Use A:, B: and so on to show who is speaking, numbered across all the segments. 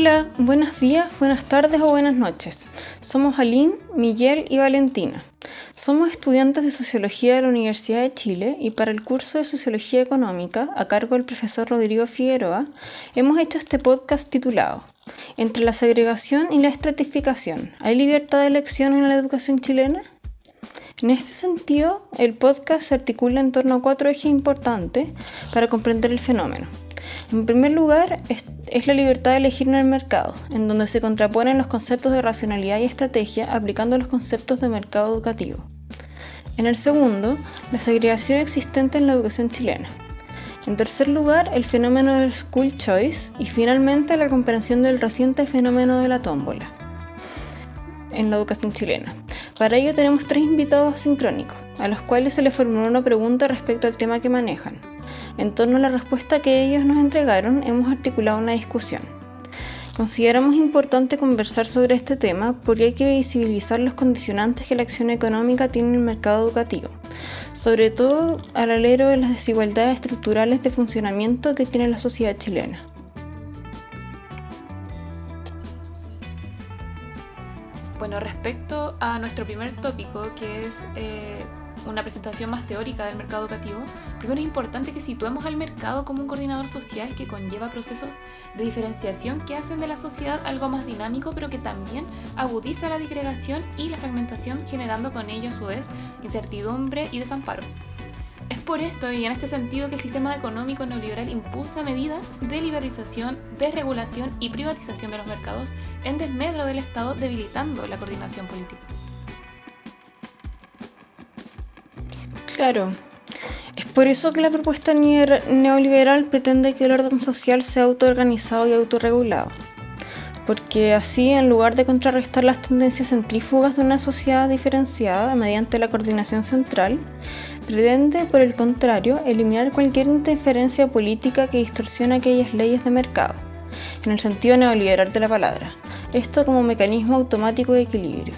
A: Hola, buenos días, buenas tardes o buenas noches. Somos Aline, Miguel y Valentina. Somos estudiantes de Sociología de la Universidad de Chile y para el curso de Sociología Económica, a cargo del profesor Rodrigo Figueroa, hemos hecho este podcast titulado Entre la segregación y la estratificación, ¿hay libertad de elección en la educación chilena? En este sentido, el podcast se articula en torno a cuatro ejes importantes para comprender el fenómeno. En primer lugar, es, la libertad de elegir en el mercado, en donde se contraponen los conceptos de racionalidad y estrategia aplicando los conceptos de mercado educativo. En el segundo, la segregación existente en la educación chilena. En tercer lugar, el fenómeno del school choice y finalmente la comprensión del reciente fenómeno de la tómbola en la educación chilena. Para ello tenemos tres invitados sincrónicos, a los cuales se les formuló una pregunta respecto al tema que manejan. En torno a la respuesta que ellos nos entregaron, hemos articulado una discusión. Consideramos importante conversar sobre este tema porque hay que visibilizar los condicionantes que la acción económica tiene en el mercado educativo, sobre todo al alero de las desigualdades estructurales de funcionamiento que tiene la sociedad chilena.
B: Bueno, respecto a nuestro primer tópico, que es eh, una presentación más teórica del mercado educativo, primero es importante que situemos al mercado como un coordinador social que conlleva procesos de diferenciación que hacen de la sociedad algo más dinámico, pero que también agudiza la disgregación y la fragmentación, generando con ello a su vez incertidumbre y desamparo. Es por esto y en este sentido que el sistema económico neoliberal impulsa medidas de liberalización, desregulación y privatización de los mercados en desmedro del Estado, debilitando la coordinación política.
A: Claro. Es por eso que la propuesta neoliberal pretende que el orden social sea autoorganizado y autorregulado. Porque así, en lugar de contrarrestar las tendencias centrífugas de una sociedad diferenciada mediante la coordinación central, pretende, por el contrario, eliminar cualquier interferencia política que distorsione aquellas leyes de mercado, en el sentido neoliberal de la palabra. Esto como mecanismo automático de equilibrio.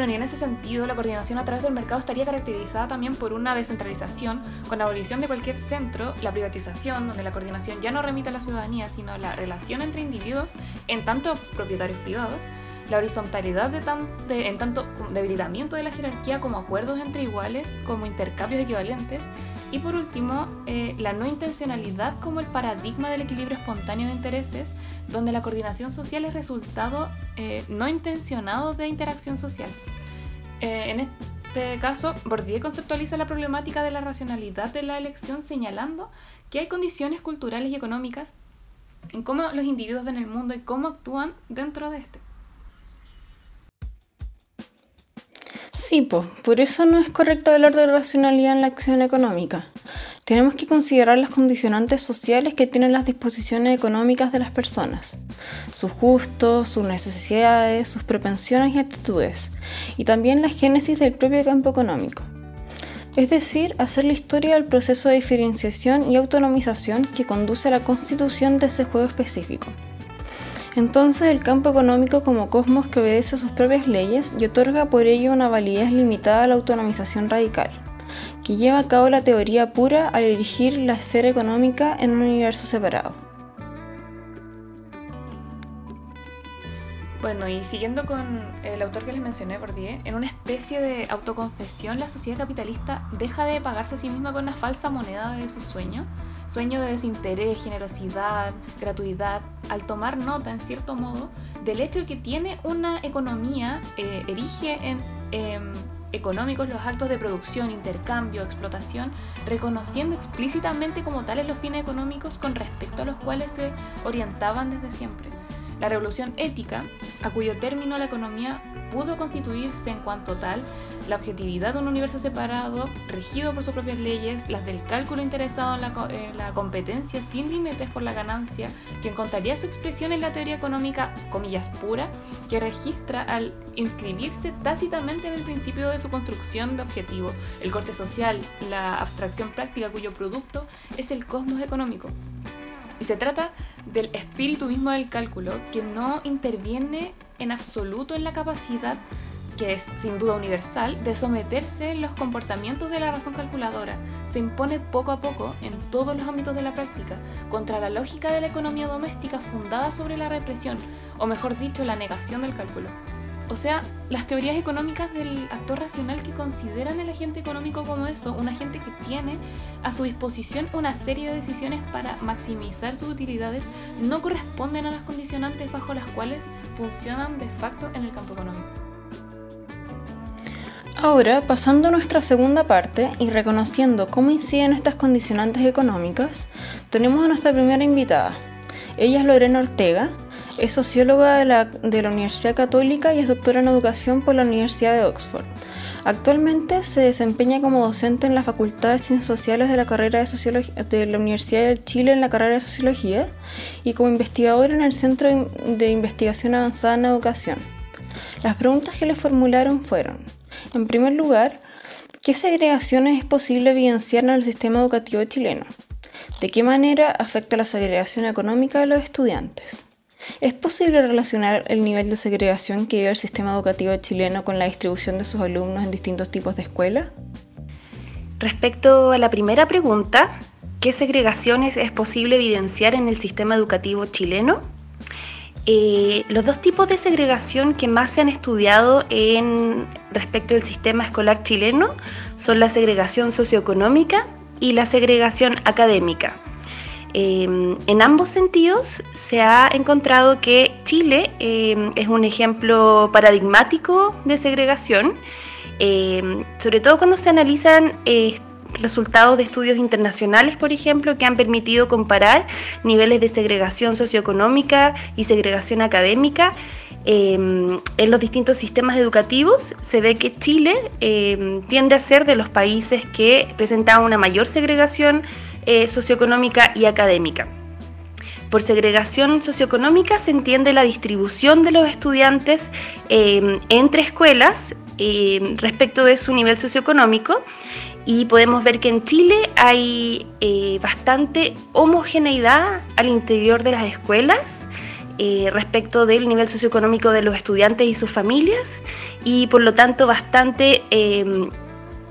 B: En ese sentido, la coordinación a través del mercado estaría caracterizada también por una descentralización, con la abolición de cualquier centro, la privatización, donde la coordinación ya no remite a la ciudadanía, sino a la relación entre individuos, en tanto propietarios privados, la horizontalidad de, en tanto debilitamiento de la jerarquía como acuerdos entre iguales, como intercambios equivalentes, y por último, eh, la no intencionalidad como el paradigma del equilibrio espontáneo de intereses, donde la coordinación social es resultado eh, no intencionado de interacción social. Eh, en este caso, Bourdieu conceptualiza la problemática de la racionalidad de la elección señalando que hay condiciones culturales y económicas en cómo los individuos ven el mundo y cómo actúan dentro de este.
A: Sí, por eso no es correcto hablar de racionalidad en la acción económica. Tenemos que considerar las condicionantes sociales que tienen las disposiciones económicas de las personas, sus gustos, sus necesidades, sus propensiones y actitudes, y también la génesis del propio campo económico. Es decir, hacer la historia del proceso de diferenciación y autonomización que conduce a la constitución de ese juego específico. Entonces el campo económico como cosmos que obedece a sus propias leyes y otorga por ello una validez limitada a la autonomización radical que lleva a cabo la teoría pura al erigir la esfera económica en un universo separado.
B: Bueno, y siguiendo con el autor que les mencioné, Bourdieu, en una especie de autoconfesión, la sociedad capitalista deja de pagarse a sí misma con una falsa moneda de su sueño, sueño de desinterés, generosidad, gratuidad, al tomar nota, en cierto modo, del hecho de que tiene una economía, eh, erige en... Em, económicos los actos de producción, intercambio, explotación, reconociendo explícitamente como tales los fines económicos con respecto a los cuales se orientaban desde siempre. La revolución ética, a cuyo término la economía pudo constituirse en cuanto tal, la objetividad de un universo separado, regido por sus propias leyes, las del cálculo interesado en la, competencia sin límites por la ganancia, que encontraría su expresión en la teoría económica, comillas, pura, que registra al inscribirse tácitamente en el principio de su construcción de objetivo, el corte social, la abstracción práctica cuyo producto es el cosmos económico. Y se trata del espíritu mismo del cálculo que no interviene en absoluto en la capacidad que es sin duda universal, de someterse los comportamientos de la razón calculadora. Se impone poco a poco en todos los ámbitos de la práctica, contra la lógica de la economía doméstica fundada sobre la represión, o mejor dicho, la negación del cálculo. O sea, las teorías económicas del actor racional que consideran el agente económico como eso, un agente que tiene a su disposición una serie de decisiones para maximizar sus utilidades, no corresponden a las condicionantes bajo las cuales funcionan de facto en el campo económico.
A: Ahora, pasando a nuestra segunda parte y reconociendo cómo inciden estas condicionantes económicas, tenemos a nuestra primera invitada. Ella es Lorena Ortega, es socióloga de la, Universidad Católica y es doctora en educación por la Universidad de Oxford. Actualmente se desempeña como docente en la Facultad de Ciencias Sociales de la, carrera de, Sociología, de la Universidad de Chile en la carrera de Sociología y como investigadora en el Centro de Investigación Avanzada en Educación. Las preguntas que le formularon fueron, en primer lugar, ¿qué segregaciones es posible evidenciar en el sistema educativo chileno? ¿De qué manera afecta la segregación económica de los estudiantes? ¿Es posible relacionar el nivel de segregación que vive el sistema educativo chileno con la distribución de sus alumnos en distintos tipos de escuelas?
C: Respecto a la primera pregunta, ¿qué segregaciones es posible evidenciar en el sistema educativo chileno? Eh, los dos tipos de segregación que más se han estudiado en respecto del sistema escolar chileno son la segregación socioeconómica y la segregación académica. Em, en ambos sentidos se ha encontrado que Chile em, es un ejemplo paradigmático de segregación, em, sobre todo cuando se analizan eh, resultados de estudios internacionales, por ejemplo, que han permitido comparar niveles de segregación socioeconómica y segregación académica. En los distintos sistemas educativos se ve que Chile tiende a ser de los países que presentan una mayor segregación eh, socioeconómica y académica. Por segregación socioeconómica se entiende la distribución de los estudiantes eh, entre escuelas eh, respecto de su nivel socioeconómico y podemos ver que en Chile hay bastante homogeneidad al interior de las escuelas respecto del nivel socioeconómico de los estudiantes y sus familias y por lo tanto bastante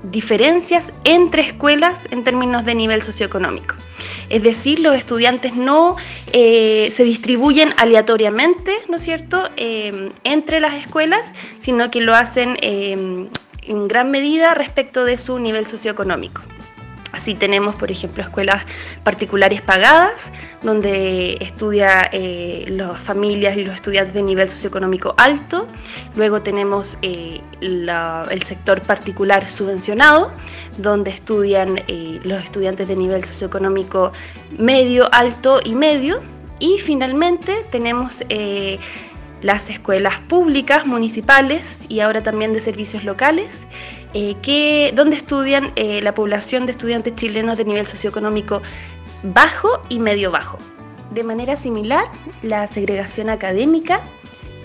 C: diferencias entre escuelas en términos de nivel socioeconómico. Es decir, los estudiantes no eh, se distribuyen aleatoriamente, ¿no es cierto?, eh, entre las escuelas, sino que lo hacen eh, en gran medida respecto de su nivel socioeconómico. Así tenemos, por ejemplo, escuelas particulares pagadas, donde estudia eh, las familias y los estudiantes de nivel socioeconómico alto. Luego tenemos eh, el sector particular subvencionado, donde estudian eh, los estudiantes de nivel socioeconómico medio, alto y medio. Y finalmente tenemos las escuelas públicas, municipales y ahora también de servicios locales, eh, que, donde estudian eh, la población de estudiantes chilenos de nivel socioeconómico bajo y medio bajo. De manera similar, la segregación académica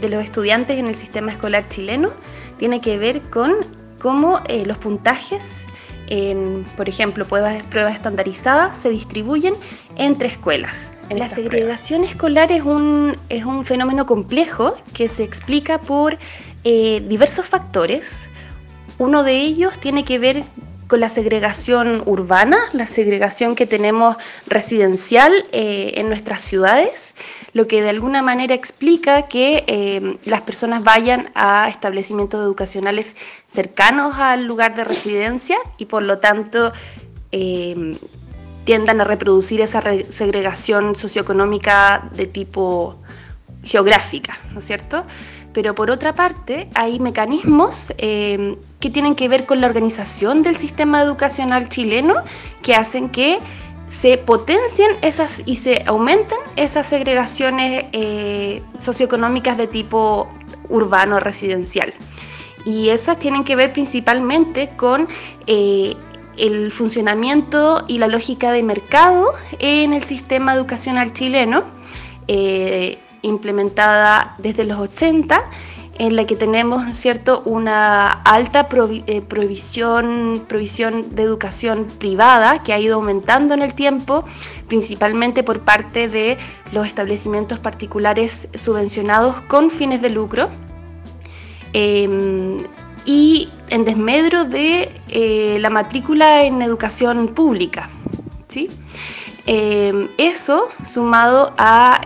C: de los estudiantes en el sistema escolar chileno tiene que ver con cómo eh, los puntajes en, por ejemplo, pruebas, pruebas estandarizadas se distribuyen entre escuelas. la segregación escolar es un, es un, fenómeno complejo que se explica por eh, diversos factores. Uno de ellos tiene que ver con la segregación urbana, la segregación que tenemos residencial eh, en nuestras ciudades, lo que de alguna manera explica que eh, las personas vayan a establecimientos educacionales cercanos al lugar de residencia y por lo tanto eh, tiendan a reproducir esa segregación socioeconómica de tipo geográfica, ¿no es cierto? pero por otra parte hay mecanismos eh, que tienen que ver con la organización del sistema educacional chileno que hacen que se potencien esas y se aumenten esas segregaciones eh, socioeconómicas de tipo urbano residencial. Y esas tienen que ver principalmente con eh, el funcionamiento y la lógica de mercado en el sistema educacional chileno implementada desde los 80 en la que tenemos cierto? una alta eh, provisión, provisión de educación privada que ha ido aumentando en el tiempo, principalmente por parte de los establecimientos particulares subvencionados con fines de lucro. Em, y en desmedro de eh, la matrícula en educación pública. ¿sí? Eh, eso sumado a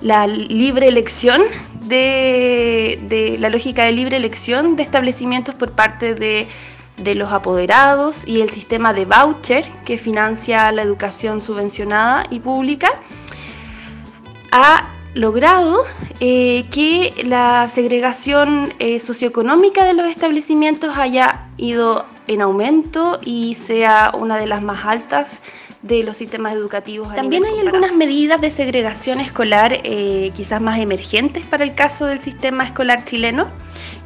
C: la libre elección de, la lógica de libre elección de establecimientos por parte de, los apoderados y el sistema de voucher que financia la educación subvencionada y pública, ha logrado eh, que la segregación eh, socioeconómica de los establecimientos haya ido en aumento y sea una de las más altas de los sistemas educativos. También hay algunas medidas de segregación escolar eh, quizás más emergentes para el caso del sistema escolar chileno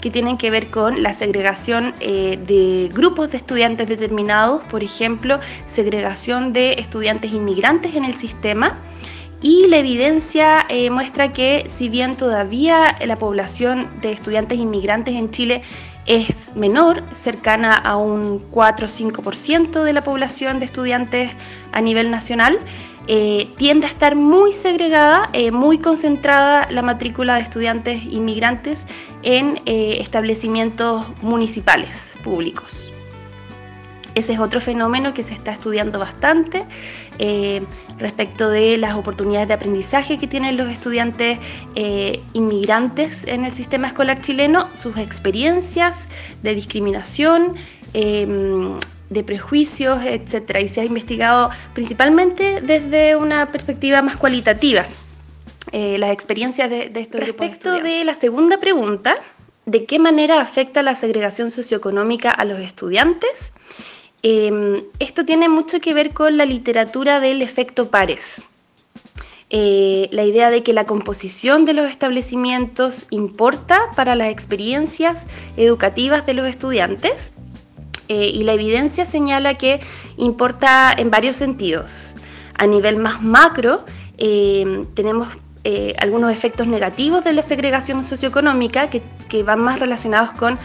C: que tienen que ver con la segregación eh, de grupos de estudiantes determinados, por ejemplo, segregación de estudiantes inmigrantes en el sistema. Y la evidencia eh, muestra que si bien todavía la población de estudiantes inmigrantes en Chile es menor, cercana a un 4 o 5% de la población de estudiantes a nivel nacional, eh, tiende a estar muy segregada, eh, muy concentrada la matrícula de estudiantes inmigrantes en eh, establecimientos municipales públicos. Ese es otro fenómeno que se está estudiando bastante eh, respecto de las oportunidades de aprendizaje que tienen los estudiantes eh, inmigrantes en el sistema escolar chileno, sus experiencias de discriminación. Em, de prejuicios, etcétera, y se ha investigado principalmente desde una perspectiva más cualitativa eh, las experiencias de, de estos Respecto de la segunda pregunta, ¿de qué manera afecta la segregación socioeconómica a los estudiantes? Em, esto tiene mucho que ver con la literatura del efecto pares. Eh, la idea de que la composición de los establecimientos importa para las experiencias educativas de los estudiantes eh, y la evidencia señala que importa en varios sentidos. A nivel más macro, em, tenemos eh, algunos efectos negativos de la segregación socioeconómica que van más relacionados con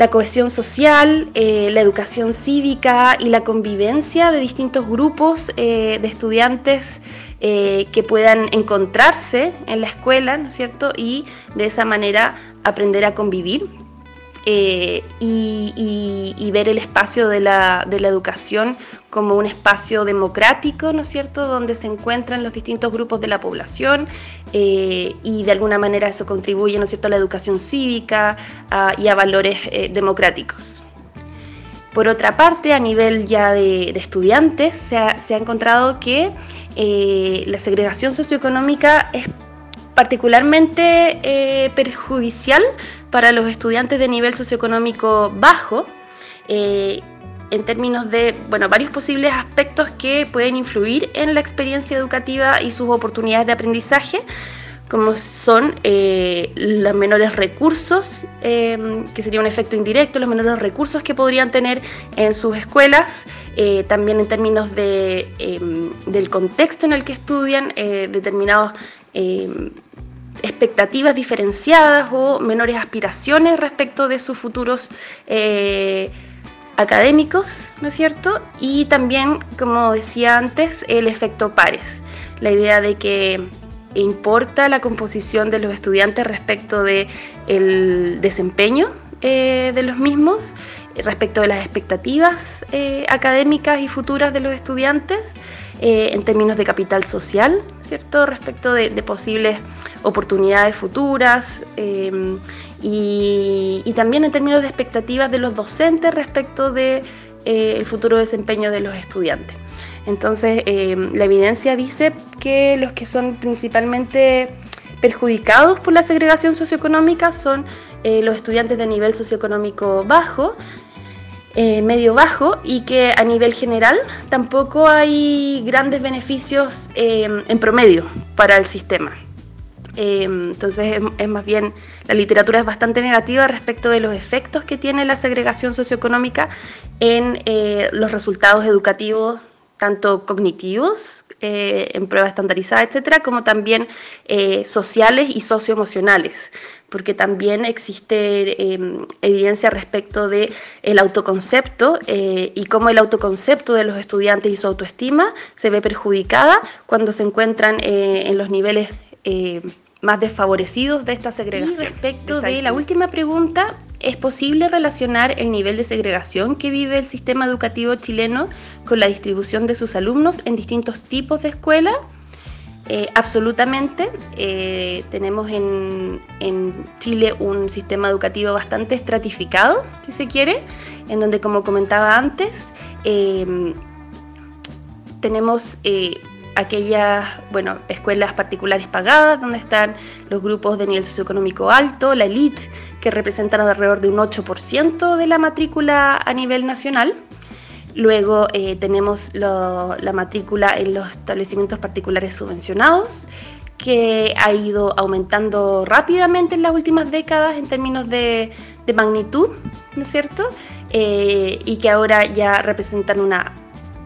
C: la cohesión social, eh, la educación cívica y la convivencia de distintos grupos eh, de estudiantes eh, que puedan encontrarse en la escuela, ¿no es cierto? Y de esa manera aprender a convivir. Eh, y, ver el espacio de la, educación como un espacio democrático, ¿no es cierto?, donde se encuentran los distintos grupos de la población eh, y de alguna manera eso contribuye, ¿no es cierto?, a la educación cívica y a valores eh, democráticos. Por otra parte, a nivel ya de, estudiantes, se ha, se ha, encontrado que la segregación socioeconómica es particularmente perjudicial para los estudiantes de nivel socioeconómico bajo, eh, en términos de bueno, varios posibles aspectos que pueden influir en la experiencia educativa y sus oportunidades de aprendizaje, como son eh, los menores recursos, em, que sería un efecto indirecto, los menores recursos que podrían tener en sus escuelas, eh, también en términos de, em, del contexto en el que estudian, determinados em, expectativas diferenciadas o menores aspiraciones respecto de sus futuros eh, académicos, ¿no es cierto? Y también, como decía antes, el efecto pares, la idea de que importa la composición de los estudiantes respecto del el desempeño eh, de los mismos, respecto de las expectativas eh, académicas y futuras de los estudiantes eh, en términos de capital social, ¿cierto? Respecto de, posibles oportunidades futuras em, y, también en términos de expectativas de los docentes respecto del de, eh, futuro desempeño de los estudiantes. Entonces, la evidencia dice que los que son principalmente perjudicados por la segregación socioeconómica son eh, los estudiantes de nivel socioeconómico bajo, eh, medio bajo y que a nivel general tampoco hay grandes beneficios em, en promedio para el sistema. Em, entonces es, más bien, la literatura es bastante negativa respecto de los efectos que tiene la segregación socioeconómica en eh, los resultados educativos tanto cognitivos, eh, en pruebas estandarizadas, etcétera, como también eh, sociales y socioemocionales, porque también existe em, evidencia respecto del el autoconcepto eh, y cómo el autoconcepto de los estudiantes y su autoestima se ve perjudicada cuando se encuentran en los niveles más desfavorecidos de esta segregación. Y respecto de la última pregunta, es posible relacionar el nivel de segregación que vive el sistema educativo chileno con la distribución de sus alumnos en distintos tipos de escuela. Eh, absolutamente. Eh, tenemos en, Chile un sistema educativo bastante estratificado, si se quiere, en donde, como comentaba antes, eh, tenemos aquellas bueno, escuelas particulares pagadas, donde están los grupos de nivel socioeconómico alto, la elite, que representan alrededor de un 8% de la matrícula a nivel nacional. Luego eh, tenemos la matrícula en los establecimientos particulares subvencionados, que ha ido aumentando rápidamente en las últimas décadas en términos de, magnitud, ¿no es cierto? Eh, y que ahora ya representan una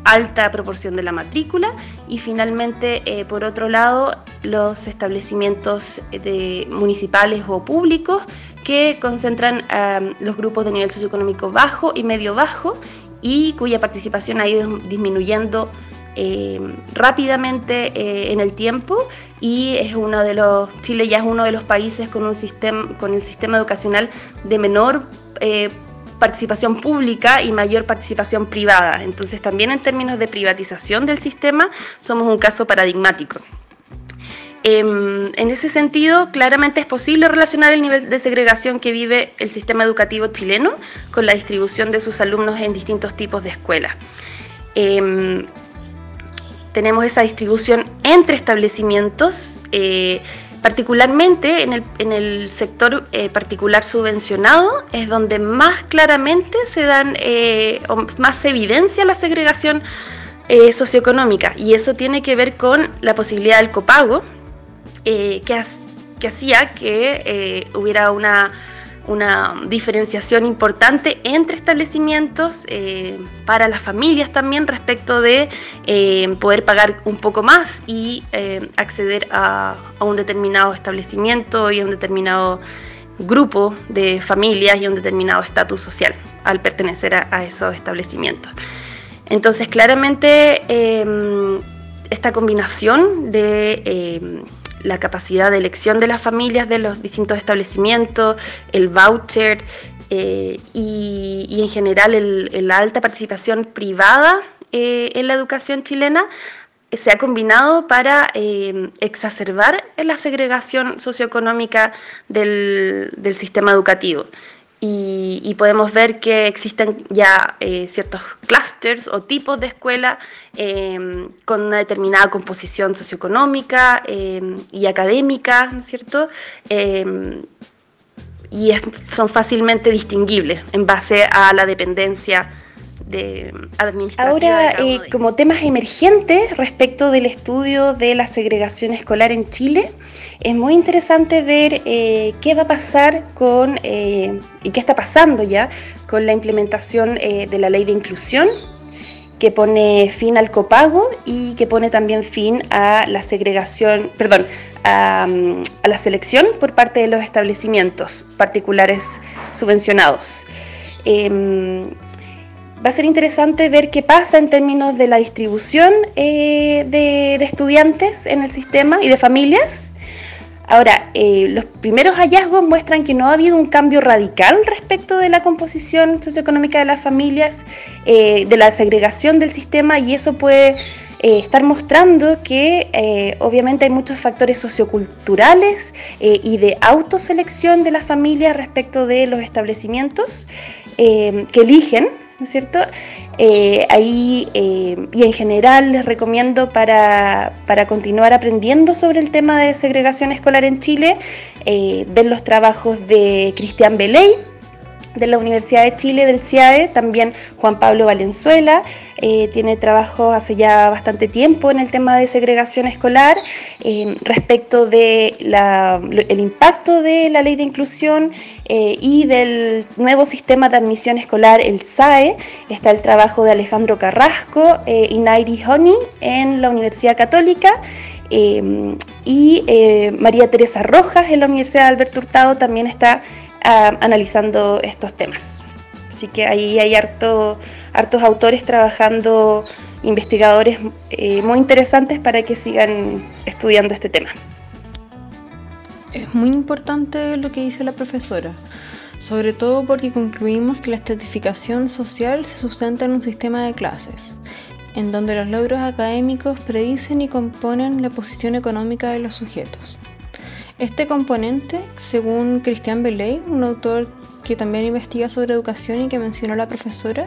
C: alta proporción de la matrícula. Y finalmente, eh, por otro lado, los establecimientos de, municipales o públicos que concentran los grupos de nivel socioeconómico bajo y medio bajo y cuya participación ha ido disminuyendo eh, rápidamente eh, en el tiempo. Y es uno de los Chile ya es uno de los países con un sistema con el sistema educacional de menor participación pública y mayor participación privada. Entonces también en términos de privatización del sistema somos un caso paradigmático. Em, en ese sentido, claramente es posible relacionar el nivel de segregación que vive el sistema educativo chileno con la distribución de sus alumnos en distintos tipos de escuelas. Em, tenemos esa distribución entre establecimientos, eh, Particularmente en el, sector eh, particular subvencionado es donde más claramente se dan eh, o más evidencia la segregación eh, socioeconómica. Y eso tiene que ver con la posibilidad del copago que, que, hacía que hubiera una una diferenciación importante entre establecimientos eh, para las familias también respecto de eh, poder pagar un poco más y eh, acceder a, un determinado establecimiento y a un determinado grupo de familias y a un determinado estatus social al pertenecer a, esos establecimientos. Entonces claramente esta combinación de la capacidad de elección de las familias de los distintos establecimientos, el voucher eh, y, en general la alta participación privada eh, en la educación chilena eh, se ha combinado para exacerbar la segregación socioeconómica del, del sistema educativo y, podemos ver que existen ya eh, ciertos clusters o tipos de escuela eh, con una determinada composición socioeconómica eh, y académica, ¿no es cierto? y son fácilmente distinguibles en base a la dependencia de
A: Ahora, eh, como temas emergentes respecto del estudio de la segregación escolar en Chile, es muy interesante ver eh, qué va a pasar con, eh, y qué está pasando ya, con la implementación de la ley de inclusión, que pone fin al copago y que pone también fin a la segregación, perdón, a, a la selección por parte de los establecimientos particulares subvencionados. Em, va a ser interesante ver qué pasa en términos de la distribución eh, de, estudiantes en el sistema y de familias. Ahora, eh, los primeros hallazgos muestran que no ha habido un cambio radical respecto de la composición socioeconómica de las familias, eh, de la segregación del sistema, y eso puede estar mostrando que obviamente hay muchos factores socioculturales y de autoselección de las familias respecto de los establecimientos que eligen ¿no es cierto? Eh, ahí eh, y en general les recomiendo para, continuar aprendiendo sobre el tema de segregación escolar en Chile, eh, ver los trabajos de Cristian Beley, de la Universidad de Chile, del CIAE, también Juan Pablo Valenzuela, eh, tiene trabajo hace ya bastante tiempo en el tema de segregación escolar, eh, respecto del el impacto de la ley de inclusión eh, y del nuevo sistema de admisión escolar, el SAE, está el trabajo de Alejandro Carrasco y Nairi Honey en la Universidad Católica, y María Teresa Rojas en la Universidad de Alberto Hurtado también está analizando estos temas. Así que ahí hay harto, hartos autores trabajando, investigadores eh, muy interesantes para que sigan estudiando este tema.
B: Es muy importante lo que dice la profesora
A: sobre todo porque concluimos que la estratificación social se sustenta en un sistema de clases, en donde los logros académicos predicen y componen la posición económica de los sujetos. Este componente, según Christian Belay, un autor que también investiga sobre educación y que mencionó la profesora,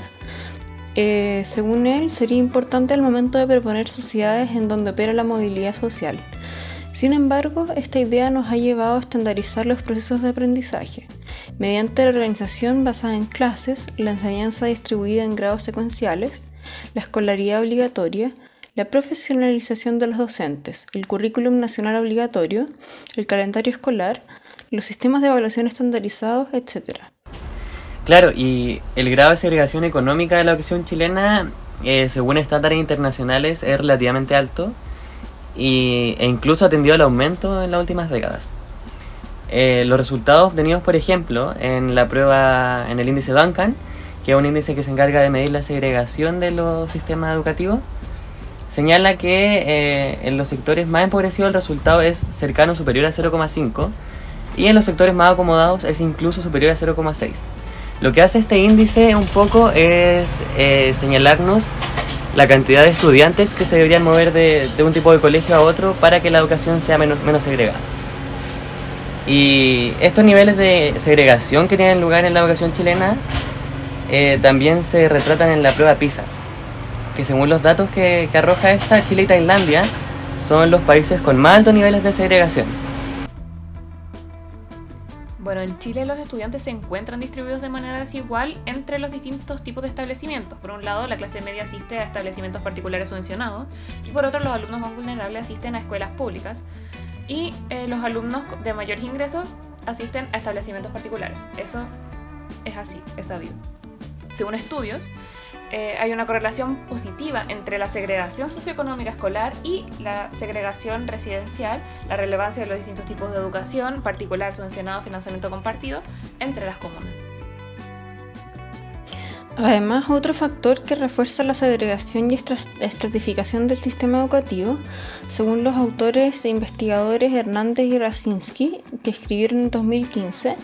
A: eh, según él, sería importante al momento de proponer sociedades en donde opera la movilidad social. Sin embargo, esta idea nos ha llevado a estandarizar los procesos de aprendizaje, mediante la organización basada en clases, la enseñanza distribuida en grados secuenciales, la escolaridad obligatoria, la profesionalización de los docentes, el currículum nacional obligatorio, el calendario escolar, los sistemas de evaluación estandarizados, etc.
D: Claro, y el grado de segregación económica de la educación chilena, eh, según estándares internacionales, es relativamente alto y, e incluso ha tendido al aumento en las últimas décadas. Eh, los resultados obtenidos, por ejemplo, en la prueba, en el índice Duncan, que es un índice que se encarga de medir la segregación de los sistemas educativos, señala que eh, en los sectores más empobrecidos el resultado es cercano superior a 0,5 y en los sectores más acomodados es incluso superior a 0,6. Lo que hace este índice un poco es eh, señalarnos la cantidad de estudiantes que se deberían mover de, un tipo de colegio a otro para que la educación sea menos, menos segregada. Y estos niveles de segregación que tienen lugar en la educación chilena eh, también se retratan en la prueba PISA, que según los datos que, arroja esta, Chile y Tailandia son los países con más altos niveles de segregación.
B: Bueno, en Chile los estudiantes se encuentran distribuidos de manera desigual entre los distintos tipos de establecimientos. Por un lado, la clase media asiste a establecimientos particulares subvencionados y por otro, los alumnos más vulnerables asisten a escuelas públicas y eh, los alumnos de mayores ingresos asisten a establecimientos particulares. Eso es así, es sabido. Según estudios, eh, hay una correlación positiva entre la segregación socioeconómica escolar y la segregación residencial, la relevancia de los distintos tipos de educación, particular, subvencionado, financiamiento compartido, entre las comunas.
A: Además, otro factor que refuerza la segregación y estratificación del sistema educativo, según los autores e investigadores Hernández y Racinski, que escribieron en 2015, eh,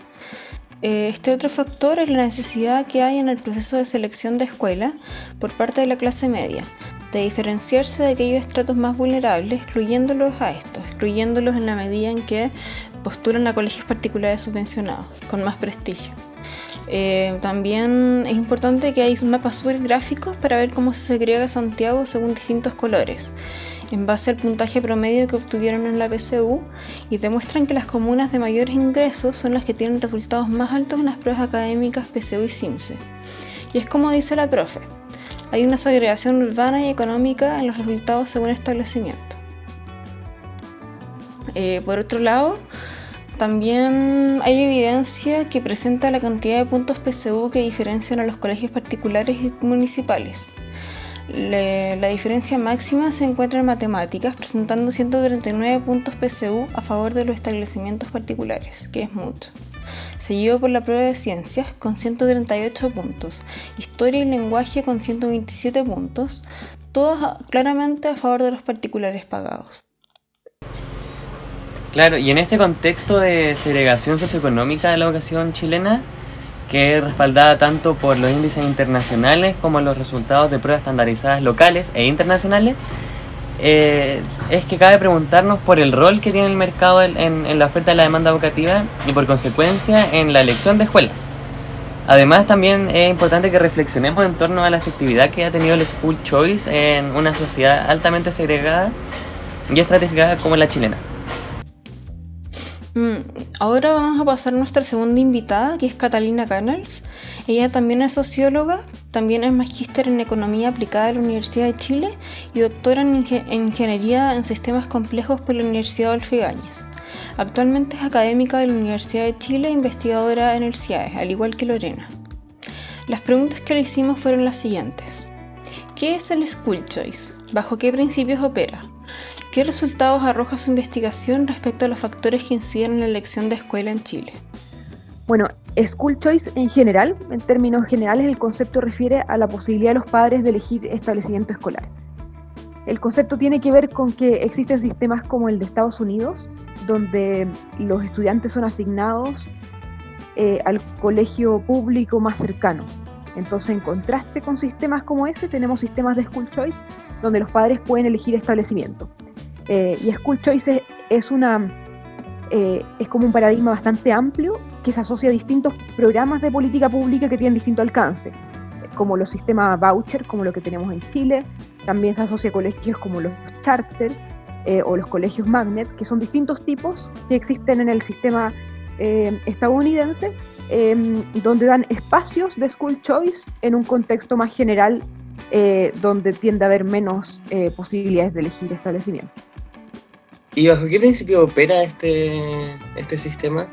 A: este otro factor es la necesidad que hay en el proceso de selección de escuela por parte de la clase media, de diferenciarse de aquellos estratos más vulnerables, excluyéndolos a estos, excluyéndolos en la medida en que postulan a colegios particulares subvencionados, con más prestigio. Eh, también es importante que hay mapas super gráficos para ver cómo se segrega Santiago según distintos colores en base al puntaje promedio que obtuvieron en la PCU y demuestran que las comunas de mayores ingresos son las que tienen resultados más altos en las pruebas académicas PCU y CIMSE. Y es como dice la profe, hay una segregación urbana y económica en los resultados según establecimiento. Eh, por otro lado, también hay evidencia que presenta la cantidad de puntos PCU que diferencian a los colegios particulares y municipales la diferencia máxima se encuentra en matemáticas, presentando 139 puntos PSU a favor de los establecimientos particulares, que es mucho. Seguido por la prueba de ciencias con 138 puntos, historia y lenguaje con 127 puntos, todos claramente a favor de los particulares pagados.
D: Claro, y en este contexto de segregación socioeconómica de la educación chilena, que es respaldada tanto por los índices internacionales como los resultados de pruebas estandarizadas locales e internacionales, eh, es que cabe preguntarnos por el rol que tiene el mercado en, la oferta de la demanda educativa y por consecuencia en la elección de escuelas. Además también es importante que reflexionemos en torno a la efectividad que ha tenido el School Choice en una sociedad altamente segregada y estratificada como la chilena.
A: Mm, ahora vamos a pasar a nuestra segunda invitada, que es Catalina Canals. Ella también es socióloga, también es magíster en Economía Aplicada de la Universidad de Chile y doctora en, Ingeniería en Sistemas Complejos por la Universidad Adolfo Ibáñez. Actualmente es académica de la Universidad de Chile e investigadora en el CIAE, al igual que Lorena. Las preguntas que le hicimos fueron las siguientes. ¿Qué es el School Choice? ¿Bajo qué principios opera? ¿Qué resultados arroja su investigación respecto a los factores que inciden en la elección de escuela en Chile?
E: Bueno, School Choice en general, en términos generales, el concepto refiere a la posibilidad de los padres de elegir establecimiento escolar. El concepto tiene que ver con que existen sistemas como el de Estados Unidos, donde los estudiantes son asignados eh, al colegio público más cercano. Entonces, en contraste con sistemas como ese, tenemos sistemas de school choice donde los padres pueden elegir establecimiento. Eh, y school choice es, una, eh, es como un paradigma bastante amplio que se asocia a distintos programas de política pública que tienen distinto alcance, como los sistemas voucher, como lo que tenemos en Chile, también se asocia a colegios como los charter o los colegios magnet, que son distintos tipos que existen en el sistema eh, estadounidense, em, donde dan espacios de school choice en un contexto más general, eh, donde tiende a haber menos eh, posibilidades de elegir establecimiento.
F: ¿Y bajo qué principio opera este, este sistema?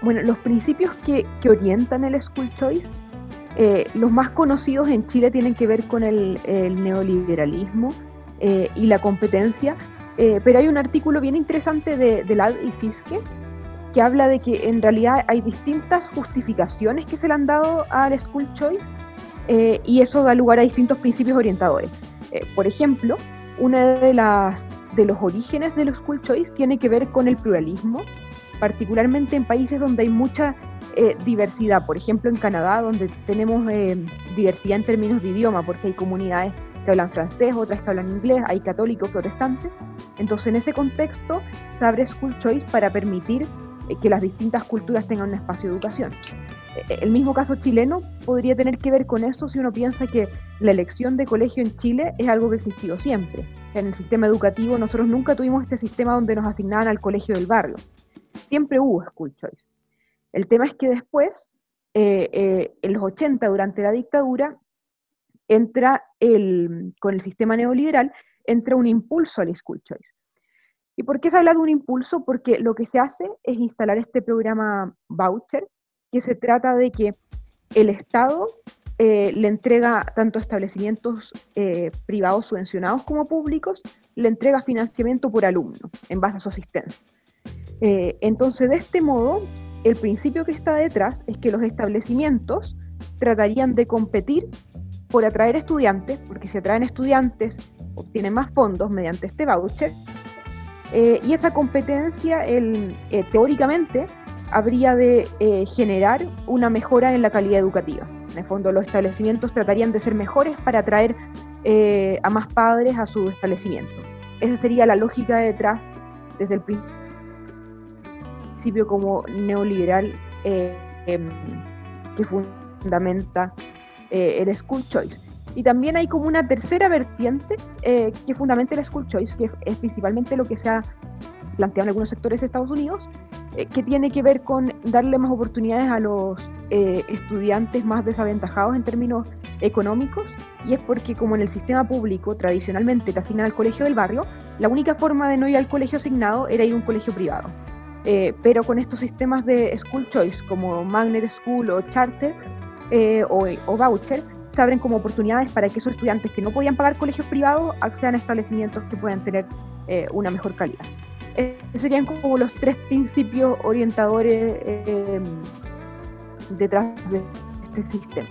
E: Bueno, los principios que, que orientan el school choice, los más conocidos en Chile tienen que ver con el, el neoliberalismo y la competencia, eh, pero hay un artículo bien interesante de, de Lad y Fiske que habla de que en realidad hay distintas justificaciones que se le han dado al School Choice eh, y eso da lugar a distintos principios orientadores. Eh, por ejemplo, uno de, las, de los orígenes del School Choice tiene que ver con el pluralismo, particularmente en países donde hay mucha diversidad. Por ejemplo, en Canadá, donde tenemos diversidad en términos de idioma, porque hay comunidades que hablan francés, otras que hablan inglés, hay católicos, protestantes. Entonces, en ese contexto, se abre School Choice para permitir eh, que las distintas culturas tengan un espacio de educación. Eh, el mismo caso chileno podría tener que ver con esto si uno piensa que la elección de colegio en Chile es algo que ha existido siempre. En el sistema educativo nosotros nunca tuvimos este sistema donde nos asignaban al colegio del barrio. Siempre hubo School Choice. El tema es que después, eh, en los 80, durante la dictadura, entra el, con el sistema neoliberal, entra un impulso al school choice. ¿Y por qué se habla de un impulso? Porque lo que se hace es instalar este programa voucher, que se trata de que el Estado eh, le entrega tanto establecimientos eh, privados subvencionados como públicos, le entrega financiamiento por alumno en base a su asistencia. Eh, entonces, de este modo, el principio que está detrás es que los establecimientos tratarían de competir por atraer estudiantes, porque si atraen estudiantes obtienen más fondos mediante este voucher, eh, y esa competencia eh, teóricamente habría de eh, generar una mejora en la calidad educativa. En el fondo los establecimientos tratarían de ser mejores para atraer a más padres a su establecimiento. Esa sería la lógica detrás desde el principio como neoliberal em, que fundamenta eh, el School Choice. Y también hay como una tercera vertiente eh, que fundamenta el School Choice, que es principalmente lo que se ha planteado en algunos sectores de Estados Unidos, eh, que tiene que ver con darle más oportunidades a los estudiantes más desaventajados en términos económicos, y es porque como en el sistema público tradicionalmente te asignan al colegio del barrio, la única forma de no ir al colegio asignado era ir a un colegio privado. pero con estos sistemas de School Choice como Magnet School o Charter, eh, o, voucher se abren como oportunidades para que esos estudiantes que no podían pagar colegios privados accedan a establecimientos que puedan tener eh, una mejor calidad. Eh, serían como los tres principios orientadores detrás de este sistema.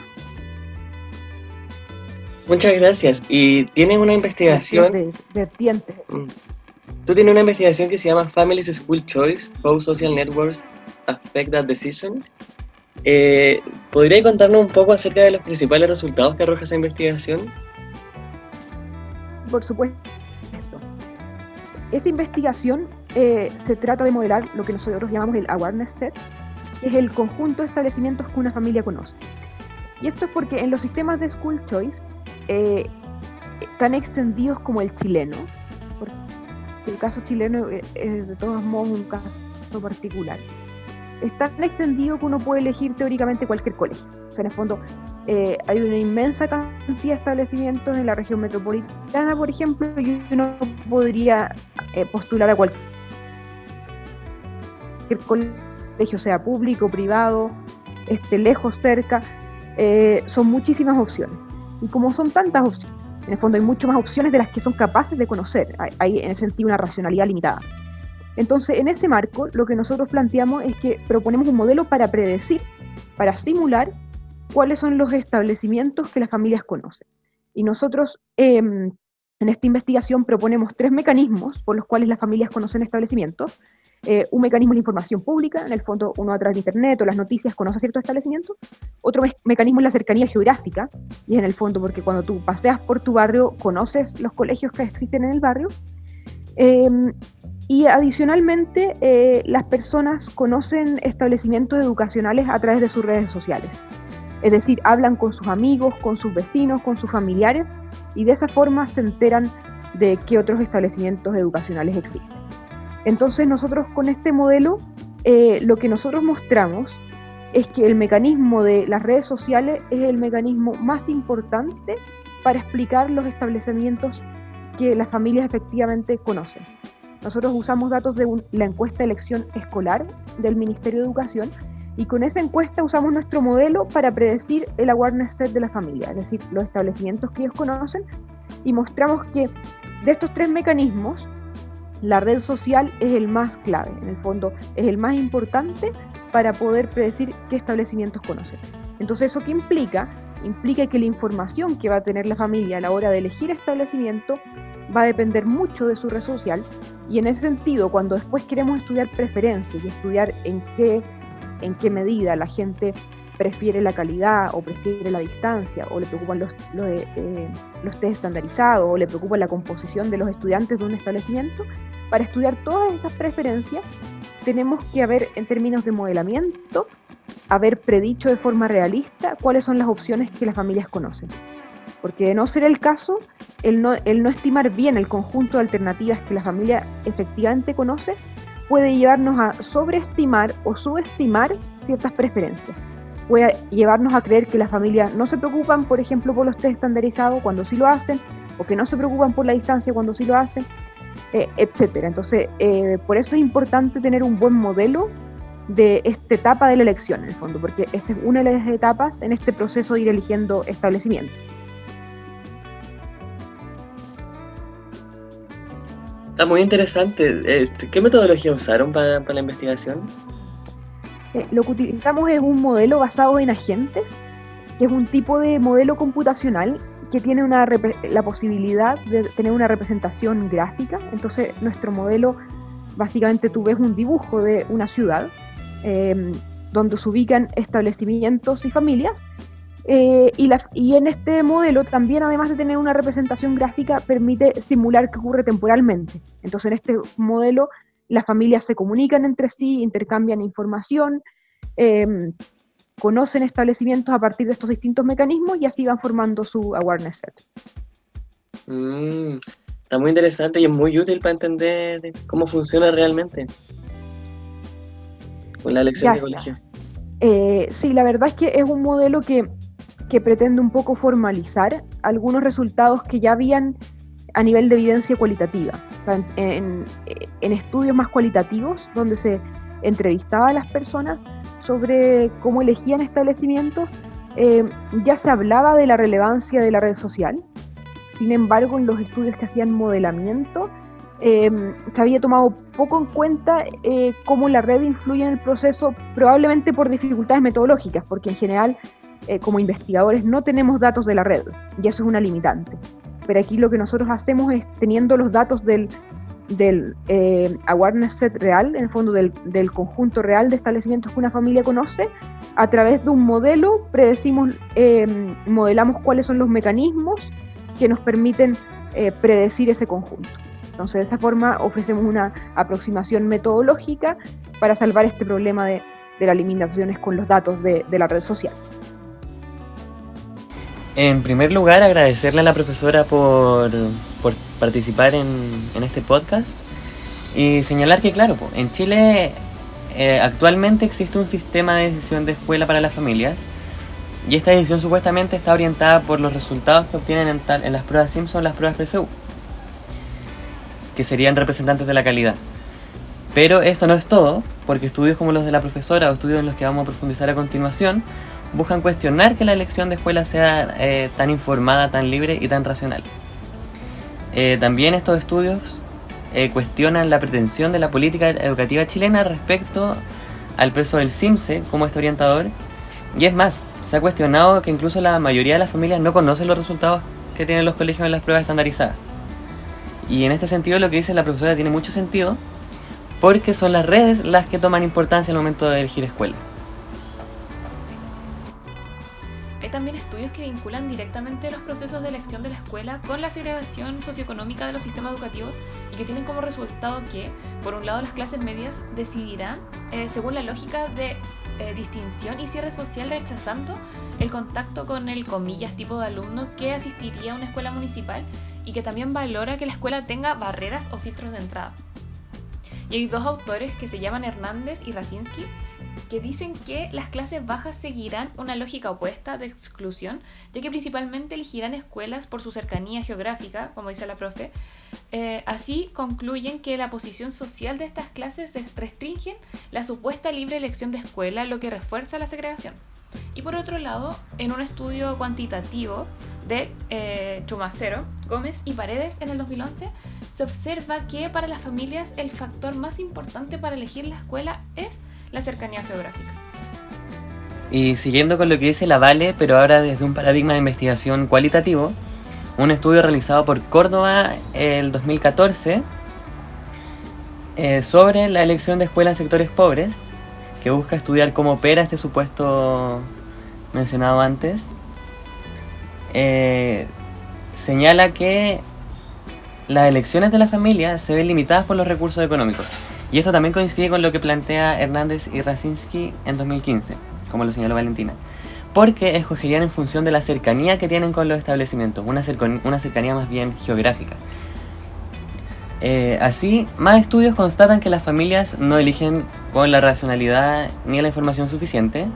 F: Muchas gracias. Y tienes una investigación.
E: Vertiente.
F: Mm. Tú tienes una investigación que se llama Families School Choice: How Social Networks Affect That Decision. Eh, ¿Podría contarnos un poco acerca de los principales resultados que arroja esa investigación?
E: Por supuesto. Esa investigación eh, se trata de modelar lo que nosotros llamamos el awareness set, que es el conjunto de establecimientos que una familia conoce. Y esto es porque en los sistemas de school choice, eh, tan extendidos como el chileno, porque el caso chileno es de todos modos un caso particular, es tan extendido que uno puede elegir teóricamente cualquier colegio. O sea, en el fondo, eh, hay una inmensa cantidad de establecimientos en la región metropolitana, por ejemplo, y uno podría eh, postular a cualquier colegio, sea público, privado, esté lejos, cerca. Eh, son muchísimas opciones. Y como son tantas opciones, en el fondo hay muchas más opciones de las que son capaces de conocer. Hay, en ese sentido una racionalidad limitada. Entonces, en ese marco, lo que nosotros planteamos es que proponemos un modelo para predecir, para simular cuáles son los establecimientos que las familias conocen. Y nosotros em, En esta investigación proponemos tres mecanismos por los cuales las familias conocen establecimientos. Eh, un mecanismo de información pública, en el fondo uno a través de Internet o las noticias conoce ciertos establecimientos. Otro mecanismo es la cercanía geográfica, y es en el fondo porque cuando tú paseas por tu barrio conoces los colegios que existen en el barrio. Em, y adicionalmente, eh, las personas conocen establecimientos educacionales a través de sus redes sociales. Es decir, hablan con sus amigos, con sus vecinos, con sus familiares y de esa forma se enteran de qué otros establecimientos educacionales existen. Entonces nosotros con este modelo eh, lo que nosotros mostramos es que el mecanismo de las redes sociales es el mecanismo más importante para explicar los establecimientos que las familias efectivamente conocen. Nosotros usamos datos de la encuesta de elección escolar del Ministerio de Educación y con esa encuesta usamos nuestro modelo para predecir el awareness set de la familia, es decir, los establecimientos que ellos conocen, y mostramos que de estos tres mecanismos, la red social es el más clave, en el fondo es el más importante para poder predecir qué establecimientos conocen. Entonces, ¿eso qué implica? Implica que la información que va a tener la familia a la hora de elegir establecimiento va a depender mucho de su red social. Y en ese sentido, cuando después queremos estudiar preferencias y estudiar en qué en qué medida la gente prefiere la calidad o prefiere la distancia o le preocupan los, los, eh, los test estandarizados o le preocupa la composición de los estudiantes de un establecimiento, para estudiar todas esas preferencias tenemos que haber en términos de modelamiento, haber predicho de forma realista cuáles son las opciones que las familias conocen. Porque de no ser el caso, el no, estimar bien el conjunto de alternativas que la familia efectivamente conoce puede llevarnos a sobreestimar o subestimar ciertas preferencias. Puede llevarnos a creer que las familias no se preocupan, por ejemplo, por los test estandarizados cuando sí lo hacen, o que no se preocupan por la distancia cuando sí lo hacen, eh, etcétera. Entonces, eh, por eso es importante tener un buen modelo de esta etapa de la elección, en el fondo, porque esta es una de las etapas en este proceso de ir eligiendo establecimientos.
F: muy interesante. Este, ¿Qué metodología usaron para, la investigación?
E: Eh, lo que utilizamos es un modelo basado en agentes, que es un tipo de modelo computacional que tiene una la posibilidad de tener una representación gráfica. Entonces, nuestro modelo, básicamente tú ves un dibujo de una ciudad eh, donde se ubican establecimientos y familias eh, y, y, en este modelo también, además de tener una representación gráfica, permite simular que ocurre temporalmente. Entonces, en este modelo, las familias se comunican entre sí, intercambian información, em, conocen establecimientos a partir de estos distintos mecanismos y así van formando su awareness set.
F: Mm, está muy interesante y es muy útil para entender cómo funciona realmente con la elección de colegio.
E: Eh, sí, la verdad es que es un modelo que que pretende un poco formalizar algunos resultados que ya habían a nivel de evidencia cualitativa. en, estudios más cualitativos, donde se entrevistaba a las personas sobre cómo elegían establecimientos, eh, ya se hablaba de la relevancia de la red social. Sin embargo, en los estudios que hacían modelamiento, eh, se había tomado poco en cuenta eh, cómo la red influye en el proceso, probablemente por dificultades metodológicas, porque en general eh, como investigadores no tenemos datos de la red y eso es una limitante. Pero aquí lo que nosotros hacemos es teniendo los datos del, del eh, awareness set real, en el fondo del, del, conjunto real de establecimientos que una familia conoce, a través de un modelo predecimos, eh, modelamos cuáles son los mecanismos que nos permiten predecir ese conjunto. Entonces, de esa forma ofrecemos una aproximación metodológica para salvar este problema de, de las limitaciones con los datos de, la red social.
D: En primer lugar, agradecerle a la profesora por, participar en, este podcast y señalar que, claro, en Chile eh, actualmente existe un sistema de decisión de escuela para las familias y esta decisión supuestamente está orientada por los resultados que obtienen en, en las pruebas Simpson, las pruebas PSU, que serían representantes de la calidad. Pero esto no es todo, porque estudios como los de la profesora o estudios en los que vamos a profundizar a continuación buscan cuestionar que la elección de escuela sea eh, tan informada, tan libre y tan racional. Eh, también estos estudios eh, cuestionan la pretensión de la política educativa chilena respecto al peso del CIMSE como este orientador. Y es más, se ha cuestionado que incluso la mayoría de las familias no conocen los resultados que tienen los colegios en las pruebas estandarizadas. Y en este sentido lo que dice la profesora tiene mucho sentido porque son las redes las que toman importancia el momento de elegir escuela.
B: Hay también estudios que vinculan directamente los procesos de elección de la escuela con la segregación socioeconómica de los sistemas educativos y que tienen como resultado que, por un lado, las clases medias decidirán eh, según la lógica de eh, distinción y cierre social rechazando el contacto con el comillas tipo de alumno que asistiría a una escuela municipal y que también valora que la escuela tenga barreras o filtros de entrada. Y hay dos autores que se llaman Hernández y Racinski que dicen que las clases bajas seguirán una lógica opuesta de exclusión, ya que principalmente elegirán escuelas por su cercanía geográfica, como dice la profe. Eh, así concluyen que la posición social de estas clases restringen la supuesta libre elección de escuela, lo que refuerza la segregación. Y por otro lado, en un estudio cuantitativo de eh, Chumacero, Gómez y Paredes en el 2011, se observa que para las familias el factor más importante para elegir la escuela es la cercanía geográfica.
D: Y siguiendo con lo que dice la Vale, pero ahora desde un paradigma de investigación cualitativo, un estudio realizado por Córdoba el 2014 eh, sobre la elección de escuelas en sectores pobres, que busca estudiar cómo opera este supuesto mencionado antes, eh, señala que las elecciones de la familia se ven limitadas por los recursos económicos. Y esto también coincide con lo que plantea Hernández y Racinski en 2015, como lo señaló Valentina. Porque escogerían en función de la cercanía que tienen con los establecimientos, una, una cercanía más bien geográfica. Eh, así, más estudios constatan que las familias no eligen con la racionalidad ni la información suficiente,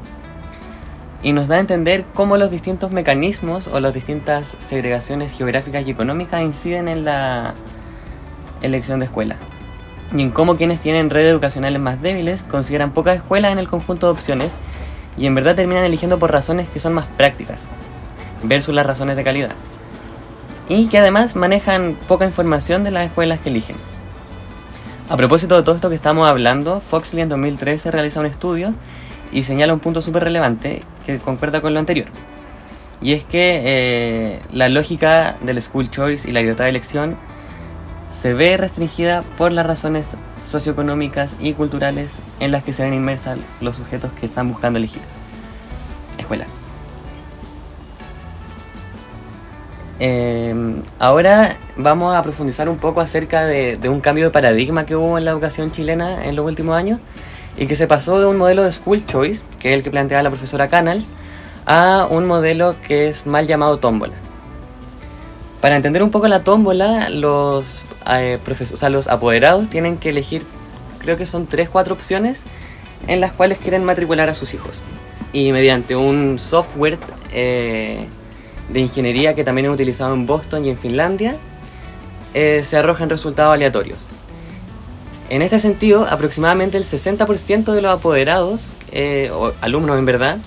D: y nos da a entender cómo los distintos mecanismos o las distintas segregaciones geográficas y económicas inciden en la elección de escuela. Y en cómo quienes tienen redes educacionales más débiles consideran pocas escuelas en el conjunto de opciones y en verdad terminan eligiendo por razones que son más prácticas versus las razones de calidad y que además manejan poca información de las escuelas que eligen. A propósito de todo esto que estamos hablando, Foxley en 2013 realiza un estudio y señala un punto súper relevante que concuerda con lo anterior. Y es que eh, la lógica del school choice y la libertad de elección se ve restringida por las razones socioeconómicas y culturales en las que se ven inmersas los sujetos que están buscando elegir escuela. Em, ahora vamos a profundizar un poco acerca de, de, un cambio de paradigma que hubo en la educación chilena en los últimos años y que se pasó de un modelo de school choice, que es el que planteaba la profesora Canals, a un modelo que es mal llamado tómbola. Para entender un poco la tómbola, los, eh, los apoderados tienen que elegir, creo que son 3-4 opciones en las cuales quieren matricular a sus hijos. Y mediante un software eh, de ingeniería que también es utilizado en Boston y en Finlandia, eh, se arrojan resultados aleatorios. En este sentido, aproximadamente el 60% de los apoderados, o alumnos en verdad,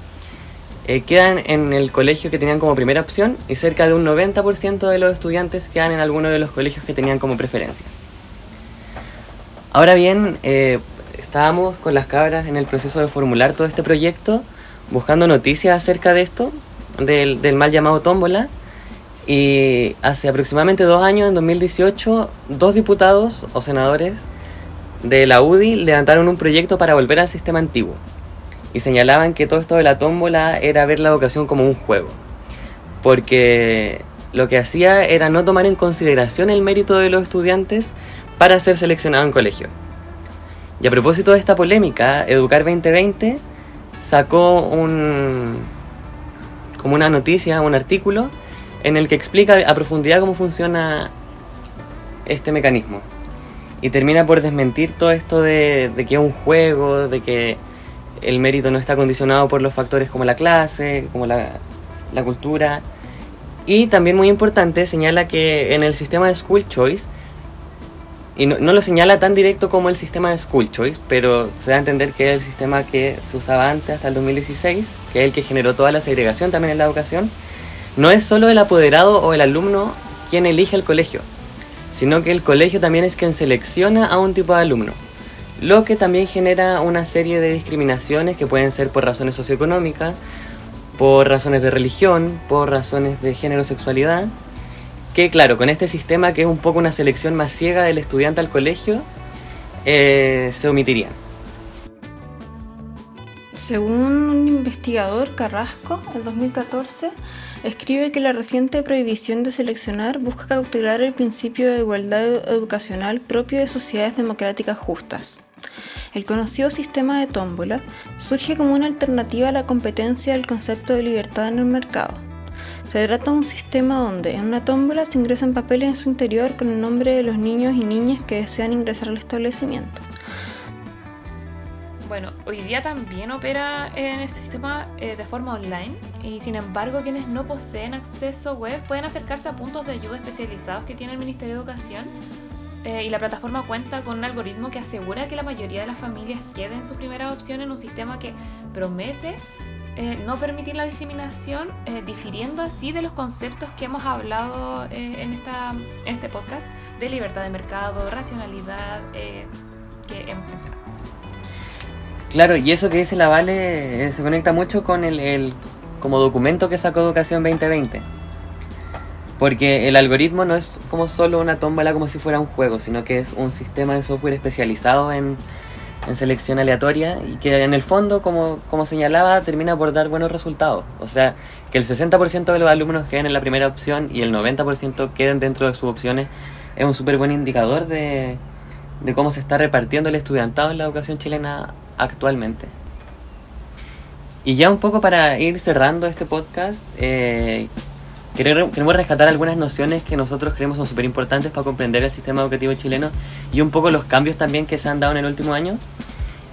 D: eh, quedan en el colegio que tenían como primera opción y cerca de un 90% de los estudiantes quedan en alguno de los colegios que tenían como preferencia. Ahora bien, eh, estábamos con las cabras en el proceso de formular todo este proyecto, buscando noticias acerca de esto, del, mal llamado tómbola, y hace aproximadamente dos años, en 2018, dos diputados o senadores de la UDI levantaron un proyecto para volver al sistema antiguo y señalaban que todo esto de la tómbola era ver la educación como un juego, porque lo que hacía era no tomar en consideración el mérito de los estudiantes para ser seleccionado en colegio. Y a propósito de esta polémica, Educar 2020 sacó un como una noticia, un artículo en el que explica a profundidad cómo funciona este mecanismo. Y termina por desmentir todo esto de, que es un juego, de que el mérito no está condicionado por los factores como la clase, como la, cultura. Y también muy importante, señala que en el sistema de School Choice, y no, lo señala tan directo como el sistema de School Choice, pero se da a entender que es el sistema que se usaba antes, hasta el 2016, que es el que generó toda la segregación también en la educación, no es solo el apoderado o el alumno quien elige el colegio, sino que el colegio también es quien selecciona a un tipo de alumno lo que también genera una serie de discriminaciones que pueden ser por razones socioeconómicas, por razones de religión, por razones de género sexualidad, que, claro, con este sistema que es un poco una selección más ciega del estudiante al colegio, eh, se omitirían.
A: Según un investigador, Carrasco, en 2014, escribe que la reciente prohibición de seleccionar busca cautelar el principio de igualdad educacional propio de sociedades democráticas justas. El conocido sistema de tómbola surge como una alternativa a la competencia del concepto de libertad en el mercado. Se trata de un sistema donde en una tómbola se ingresan papeles en su interior con el nombre de los niños y niñas que desean ingresar al establecimiento.
B: Bueno, hoy día también opera en este sistema eh, de forma online y sin embargo quienes no poseen acceso web pueden acercarse a puntos de ayuda especializados que tiene el Ministerio de Educación eh, y la plataforma cuenta con un algoritmo que asegura que la mayoría de las familias queden su primera opción en un sistema que promete eh, no permitir la discriminación, difiriendo así de los conceptos que hemos hablado en, esta, este podcast de libertad de mercado, racionalidad, que hemos mencionado.
D: Claro, y eso que dice la Vale eh, se conecta mucho con el, como documento que sacó Educación 2020. Porque el algoritmo no es como solo una tómbola como si fuera un juego, sino que es un sistema de software especializado en, selección aleatoria y que en el fondo, como, como señalaba, termina por dar buenos resultados. O sea, que el 60% de los alumnos queden en la primera opción y el 90% queden dentro de sus opciones es un súper buen indicador de, de cómo se está repartiendo el estudiantado en la educación chilena actualmente. Y ya un poco para ir cerrando este podcast, eh, queremos rescatar algunas nociones que nosotros creemos son súper importantes para comprender el sistema educativo chileno y un poco los cambios también que se han dado en el último año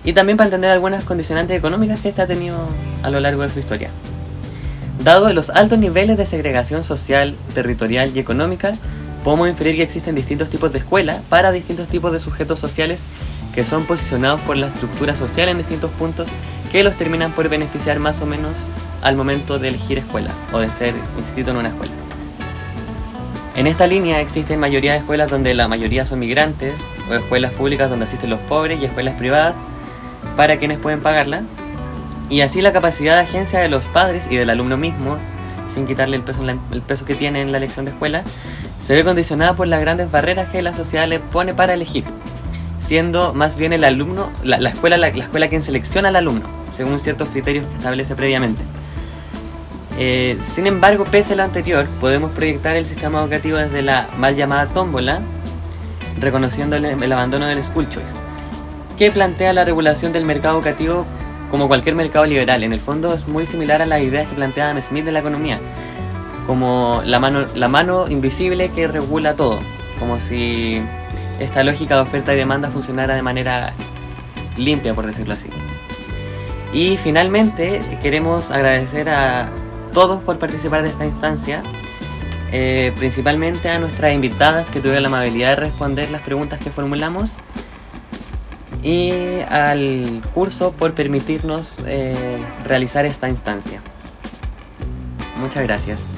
D: y también para entender algunas condicionantes económicas que este ha tenido a lo largo de su historia. Dado los altos niveles de segregación social, territorial y económica, podemos inferir que existen distintos tipos de escuelas para distintos tipos de sujetos sociales que son posicionados por la estructura social en distintos puntos que los terminan por beneficiar más o menos al momento de elegir escuela o de ser inscrito en una escuela. En esta línea existen mayoría de escuelas donde la mayoría son migrantes, o escuelas públicas donde asisten los pobres y escuelas privadas para quienes pueden pagarla. Y así la capacidad de agencia de los padres y del alumno mismo, sin quitarle el peso, el peso que tiene en la elección de escuela, se ve condicionada por las grandes barreras que la sociedad le pone para elegir siendo más bien el alumno, la, escuela, la, escuela quien selecciona al alumno, según ciertos criterios que establece previamente. Eh, sin embargo, pese a lo anterior, podemos proyectar el sistema educativo desde la mal llamada tómbola, reconociendo el, abandono del school choice, que plantea la regulación del mercado educativo como cualquier mercado liberal. En el fondo es muy similar a las ideas que plantea Adam Smith de la economía, como la mano, la mano invisible que regula todo, como si esta lógica de oferta y demanda funcionara de manera limpia, por decirlo así. Y finalmente queremos agradecer a todos por participar de esta instancia, eh, principalmente a nuestras invitadas que tuvieron la amabilidad de responder las preguntas que formulamos y al curso por permitirnos eh, realizar esta instancia. Muchas gracias.